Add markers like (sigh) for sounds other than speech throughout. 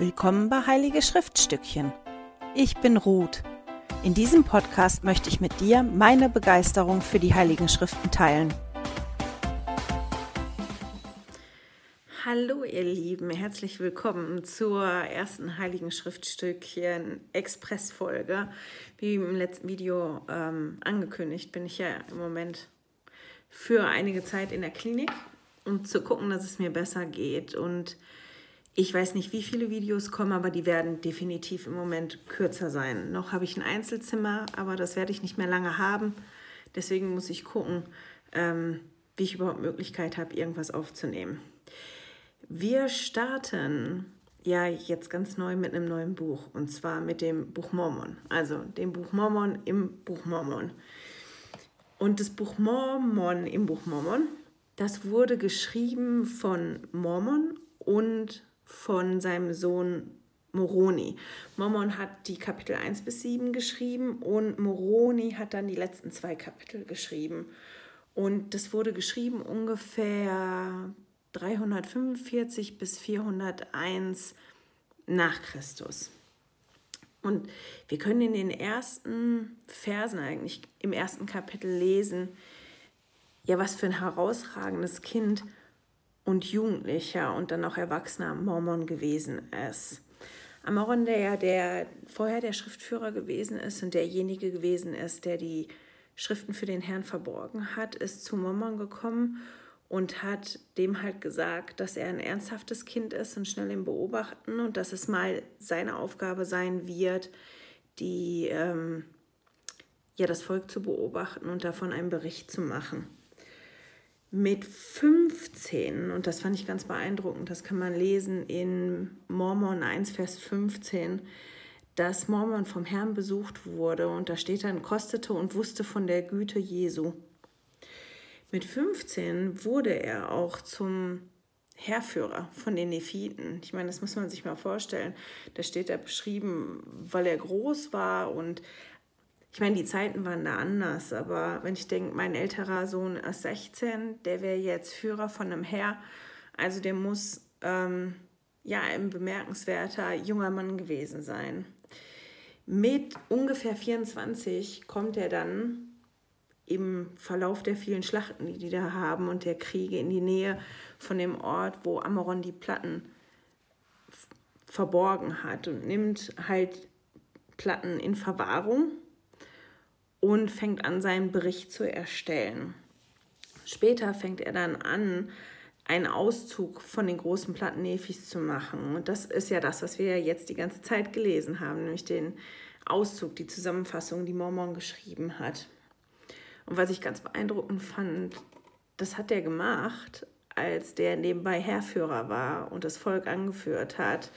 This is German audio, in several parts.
Willkommen bei Heilige Schriftstückchen. Ich bin Ruth. In diesem Podcast möchte ich mit dir meine Begeisterung für die Heiligen Schriften teilen. Hallo ihr Lieben, herzlich willkommen zur ersten Heiligen Schriftstückchen Expressfolge. Wie im letzten Video ähm, angekündigt, bin ich ja im Moment für einige Zeit in der Klinik, um zu gucken, dass es mir besser geht und ich weiß nicht, wie viele Videos kommen, aber die werden definitiv im Moment kürzer sein. Noch habe ich ein Einzelzimmer, aber das werde ich nicht mehr lange haben. Deswegen muss ich gucken, ähm, wie ich überhaupt Möglichkeit habe, irgendwas aufzunehmen. Wir starten ja jetzt ganz neu mit einem neuen Buch und zwar mit dem Buch Mormon. Also dem Buch Mormon im Buch Mormon. Und das Buch Mormon im Buch Mormon, das wurde geschrieben von Mormon und von seinem Sohn Moroni. Mormon hat die Kapitel 1 bis 7 geschrieben und Moroni hat dann die letzten zwei Kapitel geschrieben. Und das wurde geschrieben ungefähr 345 bis 401 nach Christus. Und wir können in den ersten Versen eigentlich im ersten Kapitel lesen, ja, was für ein herausragendes Kind und Jugendlicher und dann auch Erwachsener Mormon gewesen ist. Amoron, der der vorher der Schriftführer gewesen ist und derjenige gewesen ist, der die Schriften für den Herrn verborgen hat, ist zu Mormon gekommen und hat dem halt gesagt, dass er ein ernsthaftes Kind ist und schnell im Beobachten und dass es mal seine Aufgabe sein wird, die ähm, ja das Volk zu beobachten und davon einen Bericht zu machen mit 15, und das fand ich ganz beeindruckend, das kann man lesen in Mormon 1, Vers 15, dass Mormon vom Herrn besucht wurde und da steht dann, kostete und wusste von der Güte Jesu. Mit 15 wurde er auch zum Herrführer von den Nephiten. Ich meine, das muss man sich mal vorstellen. Da steht er beschrieben, weil er groß war und ich meine, die Zeiten waren da anders, aber wenn ich denke, mein älterer Sohn ist 16, der wäre jetzt Führer von einem Heer, also der muss ähm, ja ein bemerkenswerter junger Mann gewesen sein. Mit ungefähr 24 kommt er dann im Verlauf der vielen Schlachten, die die da haben und der Kriege in die Nähe von dem Ort, wo Amoron die Platten verborgen hat und nimmt halt Platten in Verwahrung und fängt an, seinen Bericht zu erstellen. Später fängt er dann an, einen Auszug von den großen Platten Nephis zu machen. Und das ist ja das, was wir jetzt die ganze Zeit gelesen haben, nämlich den Auszug, die Zusammenfassung, die Mormon geschrieben hat. Und was ich ganz beeindruckend fand, das hat er gemacht, als der nebenbei Herrführer war und das Volk angeführt hat,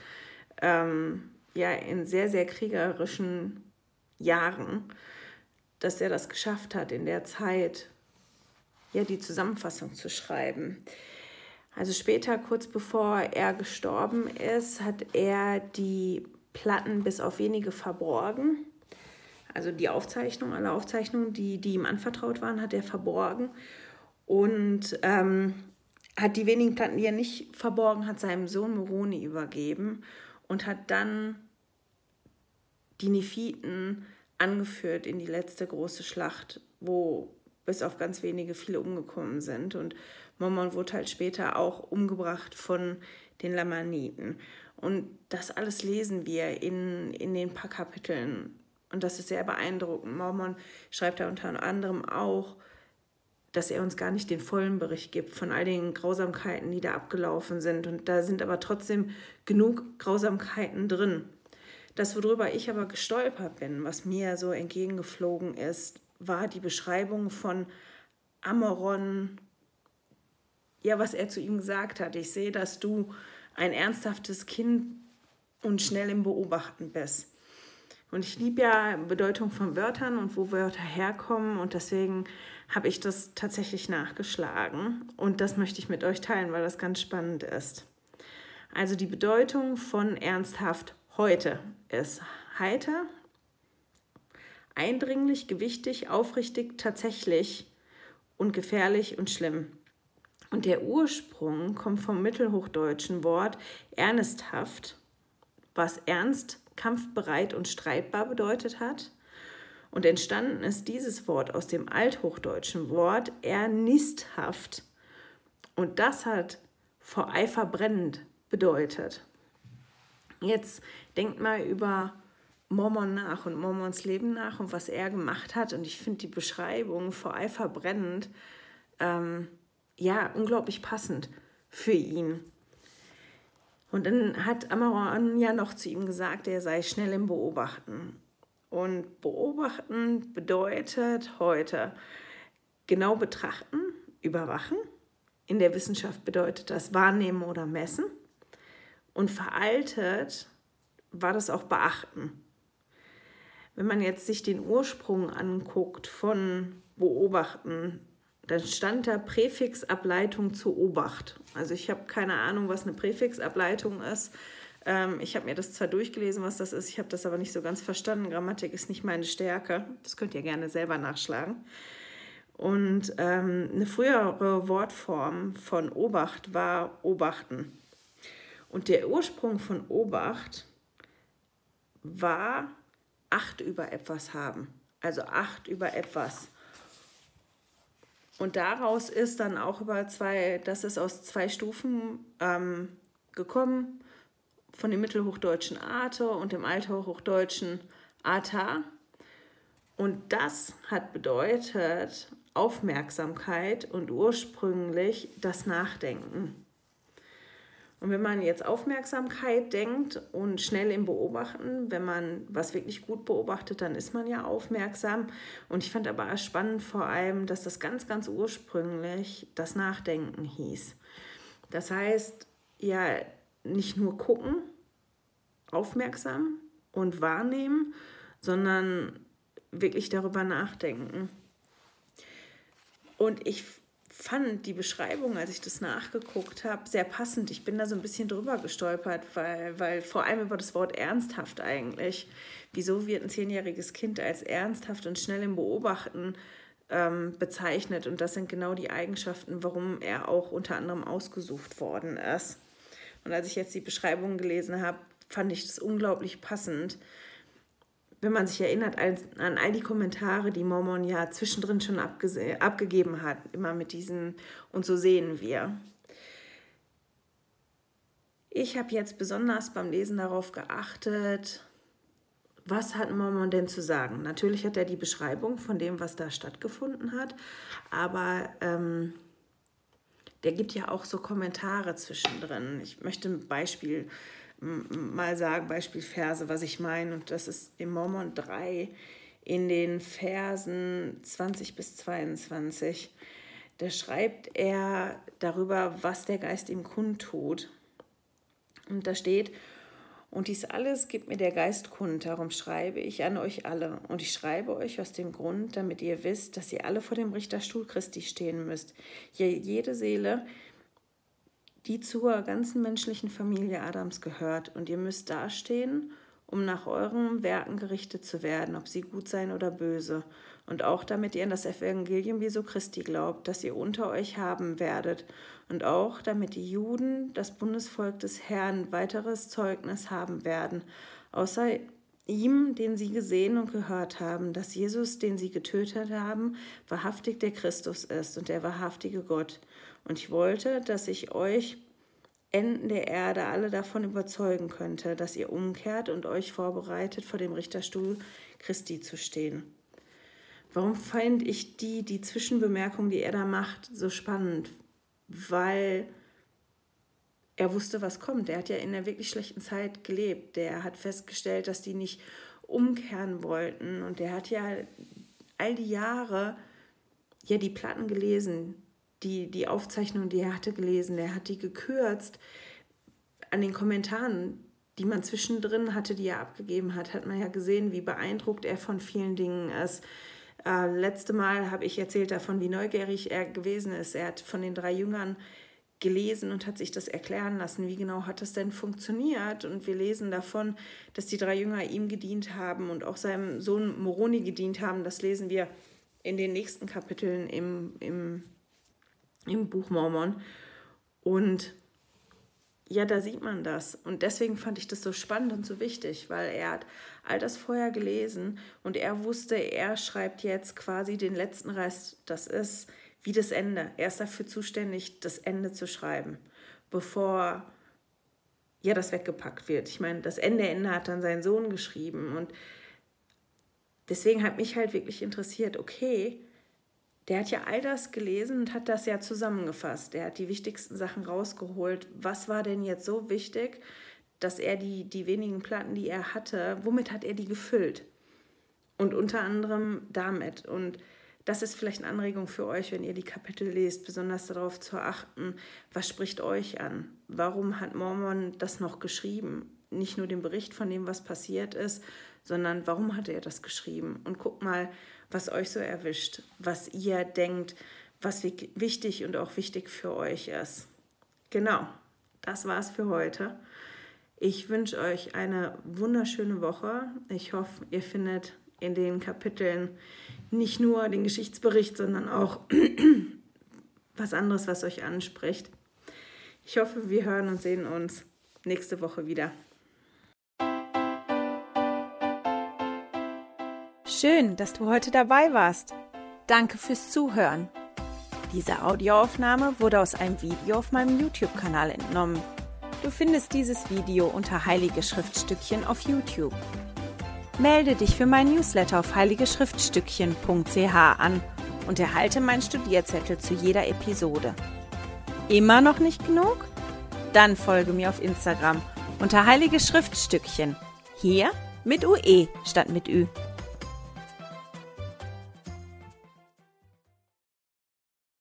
ähm, ja, in sehr, sehr kriegerischen Jahren dass er das geschafft hat, in der Zeit ja die Zusammenfassung zu schreiben. Also später, kurz bevor er gestorben ist, hat er die Platten bis auf wenige verborgen. Also die Aufzeichnung, alle Aufzeichnungen, die, die ihm anvertraut waren, hat er verborgen. Und ähm, hat die wenigen Platten, die er nicht verborgen hat, seinem Sohn Moroni übergeben und hat dann die Nephiten angeführt in die letzte große Schlacht, wo bis auf ganz wenige viele umgekommen sind. Und Mormon wurde halt später auch umgebracht von den Lamaniten. Und das alles lesen wir in, in den paar Kapiteln. Und das ist sehr beeindruckend. Mormon schreibt da unter anderem auch, dass er uns gar nicht den vollen Bericht gibt von all den Grausamkeiten, die da abgelaufen sind. Und da sind aber trotzdem genug Grausamkeiten drin. Das, worüber ich aber gestolpert bin, was mir so entgegengeflogen ist, war die Beschreibung von Amoron, ja, was er zu ihm gesagt hat. Ich sehe, dass du ein ernsthaftes Kind und schnell im Beobachten bist. Und ich liebe ja Bedeutung von Wörtern und wo Wörter herkommen und deswegen habe ich das tatsächlich nachgeschlagen und das möchte ich mit euch teilen, weil das ganz spannend ist. Also die Bedeutung von ernsthaft heute ist heiter, eindringlich, gewichtig, aufrichtig, tatsächlich und gefährlich und schlimm. Und der Ursprung kommt vom mittelhochdeutschen Wort ernsthaft. was ernst, kampfbereit und streitbar bedeutet hat. Und entstanden ist dieses Wort aus dem althochdeutschen Wort ernisthaft. Und das hat vor Eifer brennend bedeutet. Jetzt denkt mal über Mormon nach und Mormons Leben nach und was er gemacht hat. Und ich finde die Beschreibung vor Eifer brennend ähm, ja unglaublich passend für ihn. Und dann hat Amaron ja noch zu ihm gesagt, er sei schnell im Beobachten. Und beobachten bedeutet heute genau betrachten, überwachen. In der Wissenschaft bedeutet das wahrnehmen oder messen. Und veraltet war das auch beachten. Wenn man jetzt sich den Ursprung anguckt von beobachten, dann stand da Präfixableitung zu Obacht. Also ich habe keine Ahnung, was eine Präfixableitung ist. Ähm, ich habe mir das zwar durchgelesen, was das ist, ich habe das aber nicht so ganz verstanden. Grammatik ist nicht meine Stärke. Das könnt ihr gerne selber nachschlagen. Und ähm, eine frühere Wortform von Obacht war Obachten. Und der Ursprung von Obacht war Acht über etwas haben. Also Acht über etwas. Und daraus ist dann auch über zwei, das ist aus zwei Stufen ähm, gekommen, von dem mittelhochdeutschen Ate und dem althochdeutschen Ata. Und das hat bedeutet Aufmerksamkeit und ursprünglich das Nachdenken. Und wenn man jetzt Aufmerksamkeit denkt und schnell im Beobachten, wenn man was wirklich gut beobachtet, dann ist man ja aufmerksam. Und ich fand aber spannend vor allem, dass das ganz, ganz ursprünglich das Nachdenken hieß. Das heißt, ja, nicht nur gucken, aufmerksam und wahrnehmen, sondern wirklich darüber nachdenken. Und ich fand die Beschreibung, als ich das nachgeguckt habe, sehr passend. Ich bin da so ein bisschen drüber gestolpert, weil, weil vor allem über das Wort ernsthaft eigentlich. Wieso wird ein zehnjähriges Kind als ernsthaft und schnell im Beobachten ähm, bezeichnet? Und das sind genau die Eigenschaften, warum er auch unter anderem ausgesucht worden ist. Und als ich jetzt die Beschreibung gelesen habe, fand ich das unglaublich passend wenn man sich erinnert an all die Kommentare, die Mormon ja zwischendrin schon abgegeben hat, immer mit diesen und so sehen wir. Ich habe jetzt besonders beim Lesen darauf geachtet, was hat Mormon denn zu sagen? Natürlich hat er die Beschreibung von dem, was da stattgefunden hat, aber ähm, der gibt ja auch so Kommentare zwischendrin. Ich möchte ein Beispiel mal sagen, Beispielverse, was ich meine. Und das ist im Mormon 3 in den Versen 20 bis 22. Da schreibt er darüber, was der Geist ihm kundtut. Und da steht, und dies alles gibt mir der Geist kund, darum schreibe ich an euch alle. Und ich schreibe euch aus dem Grund, damit ihr wisst, dass ihr alle vor dem Richterstuhl Christi stehen müsst. Jede Seele, die zur ganzen menschlichen Familie Adams gehört. Und ihr müsst dastehen, um nach euren Werken gerichtet zu werden, ob sie gut seien oder böse. Und auch damit ihr an das Evangelium Jesu Christi glaubt, das ihr unter euch haben werdet. Und auch damit die Juden, das Bundesvolk des Herrn, weiteres Zeugnis haben werden, außer ihm, den sie gesehen und gehört haben, dass Jesus, den sie getötet haben, wahrhaftig der Christus ist und der wahrhaftige Gott. Und ich wollte, dass ich euch Enden der Erde alle davon überzeugen könnte, dass ihr umkehrt und euch vorbereitet, vor dem Richterstuhl Christi zu stehen. Warum fand ich die, die Zwischenbemerkung, die er da macht, so spannend? Weil er wusste, was kommt. Er hat ja in einer wirklich schlechten Zeit gelebt. Der hat festgestellt, dass die nicht umkehren wollten. Und er hat ja all die Jahre ja die Platten gelesen, die, die Aufzeichnung, die er hatte gelesen, er hat die gekürzt. An den Kommentaren, die man zwischendrin hatte, die er abgegeben hat, hat man ja gesehen, wie beeindruckt er von vielen Dingen ist. Äh, letzte Mal habe ich erzählt davon, wie neugierig er gewesen ist. Er hat von den drei Jüngern gelesen und hat sich das erklären lassen, wie genau hat das denn funktioniert. Und wir lesen davon, dass die drei Jünger ihm gedient haben und auch seinem Sohn Moroni gedient haben. Das lesen wir in den nächsten Kapiteln im, im im Buch Mormon. Und ja, da sieht man das. Und deswegen fand ich das so spannend und so wichtig, weil er hat all das vorher gelesen und er wusste, er schreibt jetzt quasi den letzten Rest. Das ist wie das Ende. Er ist dafür zuständig, das Ende zu schreiben, bevor ja das weggepackt wird. Ich meine, das Ende Ende hat dann sein Sohn geschrieben und deswegen hat mich halt wirklich interessiert, okay, der hat ja all das gelesen und hat das ja zusammengefasst. Der hat die wichtigsten Sachen rausgeholt. Was war denn jetzt so wichtig, dass er die, die wenigen Platten, die er hatte, womit hat er die gefüllt? Und unter anderem damit. Und das ist vielleicht eine Anregung für euch, wenn ihr die Kapitel lest, besonders darauf zu achten, was spricht euch an? Warum hat Mormon das noch geschrieben? Nicht nur den Bericht von dem, was passiert ist, sondern warum hat er das geschrieben? Und guckt mal, was euch so erwischt, was ihr denkt, was wichtig und auch wichtig für euch ist. Genau, das war's für heute. Ich wünsche euch eine wunderschöne Woche. Ich hoffe, ihr findet in den Kapiteln nicht nur den Geschichtsbericht, sondern auch (clears throat) was anderes, was euch anspricht. Ich hoffe, wir hören und sehen uns nächste Woche wieder. Schön, dass du heute dabei warst. Danke fürs Zuhören. Diese Audioaufnahme wurde aus einem Video auf meinem YouTube-Kanal entnommen. Du findest dieses Video unter Heilige Schriftstückchen auf YouTube. Melde dich für mein Newsletter auf heiligeschriftstückchen.ch an und erhalte meinen Studierzettel zu jeder Episode. Immer noch nicht genug? Dann folge mir auf Instagram unter Heilige Schriftstückchen. Hier mit UE statt mit Ü.